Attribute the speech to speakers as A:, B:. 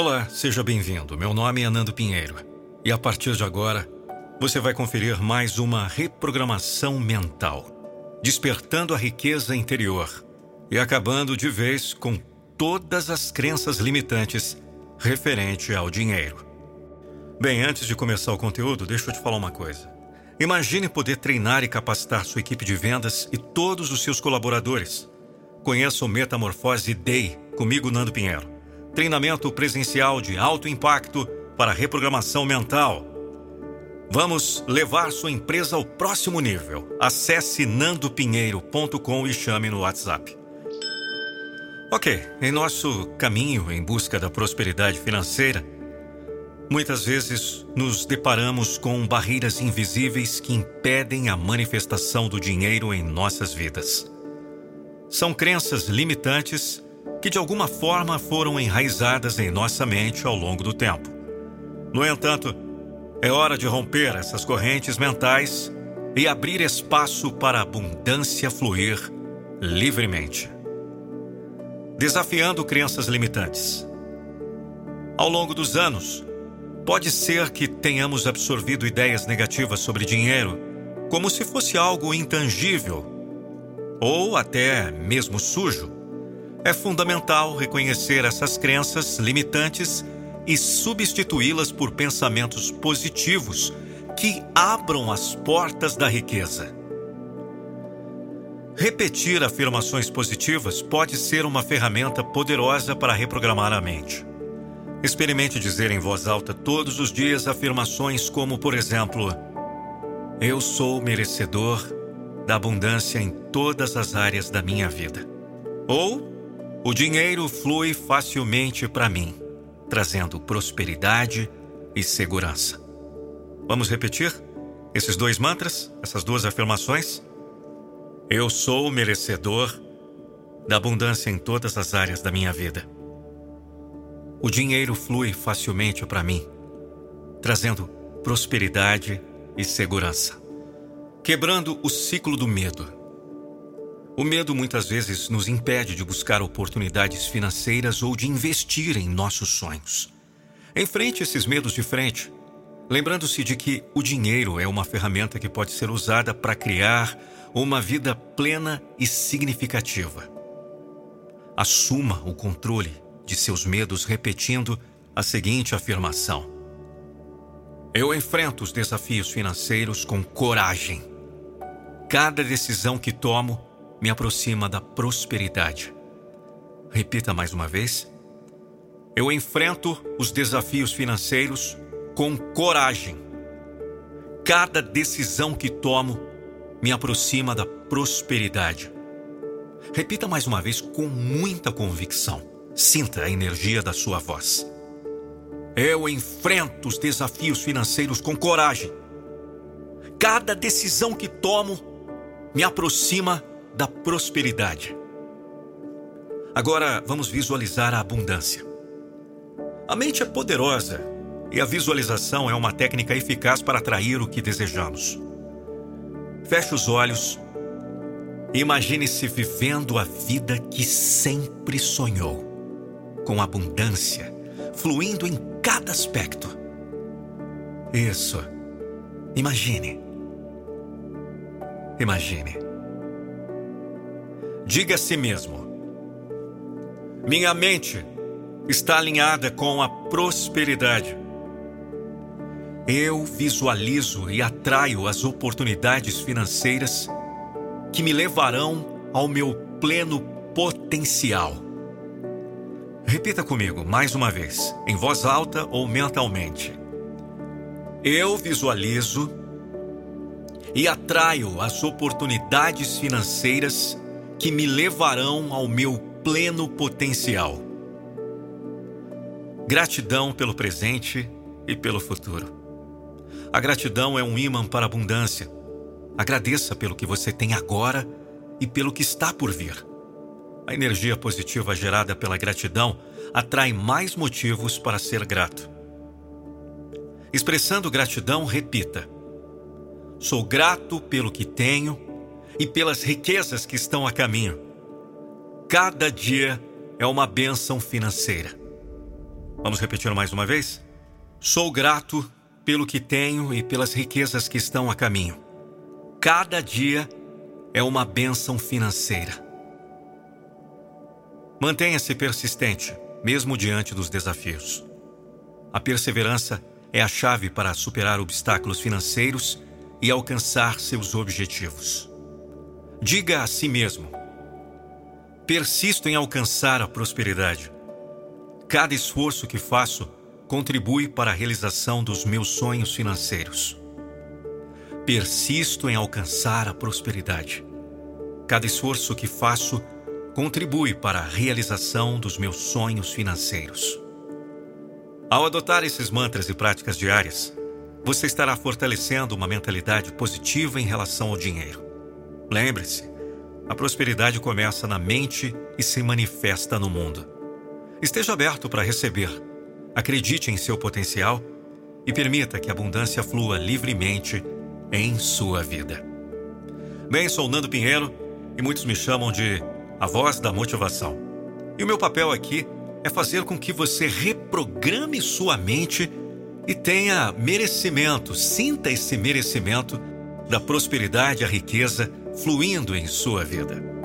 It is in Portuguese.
A: Olá, seja bem-vindo. Meu nome é Nando Pinheiro e a partir de agora você vai conferir mais uma reprogramação mental, despertando a riqueza interior e acabando de vez com todas as crenças limitantes referente ao dinheiro. Bem, antes de começar o conteúdo, deixa eu te falar uma coisa. Imagine poder treinar e capacitar sua equipe de vendas e todos os seus colaboradores. Conheça o Metamorfose Day comigo, Nando Pinheiro treinamento presencial de alto impacto para reprogramação mental. Vamos levar sua empresa ao próximo nível. Acesse nandopinheiro.com e chame no WhatsApp. Ok, em nosso caminho em busca da prosperidade financeira, muitas vezes nos deparamos com barreiras invisíveis que impedem a manifestação do dinheiro em nossas vidas. São crenças limitantes que de alguma forma foram enraizadas em nossa mente ao longo do tempo. No entanto, é hora de romper essas correntes mentais e abrir espaço para a abundância fluir livremente. Desafiando crenças limitantes. Ao longo dos anos, pode ser que tenhamos absorvido ideias negativas sobre dinheiro como se fosse algo intangível ou até mesmo sujo é fundamental reconhecer essas crenças limitantes e substituí-las por pensamentos positivos que abram as portas da riqueza. Repetir afirmações positivas pode ser uma ferramenta poderosa para reprogramar a mente. Experimente dizer em voz alta todos os dias afirmações como, por exemplo, Eu sou merecedor da abundância em todas as áreas da minha vida. Ou o dinheiro flui facilmente para mim, trazendo prosperidade e segurança. Vamos repetir esses dois mantras, essas duas afirmações? Eu sou merecedor da abundância em todas as áreas da minha vida. O dinheiro flui facilmente para mim, trazendo prosperidade e segurança, quebrando o ciclo do medo o medo muitas vezes nos impede de buscar oportunidades financeiras ou de investir em nossos sonhos. Enfrente esses medos de frente, lembrando-se de que o dinheiro é uma ferramenta que pode ser usada para criar uma vida plena e significativa. Assuma o controle de seus medos repetindo a seguinte afirmação: Eu enfrento os desafios financeiros com coragem. Cada decisão que tomo me aproxima da prosperidade. Repita mais uma vez. Eu enfrento os desafios financeiros com coragem. Cada decisão que tomo me aproxima da prosperidade. Repita mais uma vez com muita convicção. Sinta a energia da sua voz. Eu enfrento os desafios financeiros com coragem. Cada decisão que tomo me aproxima da prosperidade. Agora vamos visualizar a abundância. A mente é poderosa e a visualização é uma técnica eficaz para atrair o que desejamos. Feche os olhos e imagine-se vivendo a vida que sempre sonhou, com abundância, fluindo em cada aspecto. Isso. Imagine. Imagine. Diga a si mesmo: Minha mente está alinhada com a prosperidade. Eu visualizo e atraio as oportunidades financeiras que me levarão ao meu pleno potencial. Repita comigo mais uma vez, em voz alta ou mentalmente. Eu visualizo e atraio as oportunidades financeiras que me levarão ao meu pleno potencial. Gratidão pelo presente e pelo futuro. A gratidão é um imã para a abundância. Agradeça pelo que você tem agora e pelo que está por vir. A energia positiva gerada pela gratidão atrai mais motivos para ser grato. Expressando gratidão, repita: Sou grato pelo que tenho e pelas riquezas que estão a caminho. Cada dia é uma bênção financeira. Vamos repetir mais uma vez? Sou grato pelo que tenho e pelas riquezas que estão a caminho. Cada dia é uma bênção financeira. Mantenha-se persistente, mesmo diante dos desafios. A perseverança é a chave para superar obstáculos financeiros e alcançar seus objetivos. Diga a si mesmo: persisto em alcançar a prosperidade. Cada esforço que faço contribui para a realização dos meus sonhos financeiros. Persisto em alcançar a prosperidade. Cada esforço que faço contribui para a realização dos meus sonhos financeiros. Ao adotar esses mantras e práticas diárias, você estará fortalecendo uma mentalidade positiva em relação ao dinheiro. Lembre-se, a prosperidade começa na mente e se manifesta no mundo. Esteja aberto para receber, acredite em seu potencial e permita que a abundância flua livremente em sua vida. Bem, sou Nando Pinheiro e muitos me chamam de a voz da motivação. E o meu papel aqui é fazer com que você reprograme sua mente e tenha merecimento, sinta esse merecimento da prosperidade a riqueza fluindo em sua vida.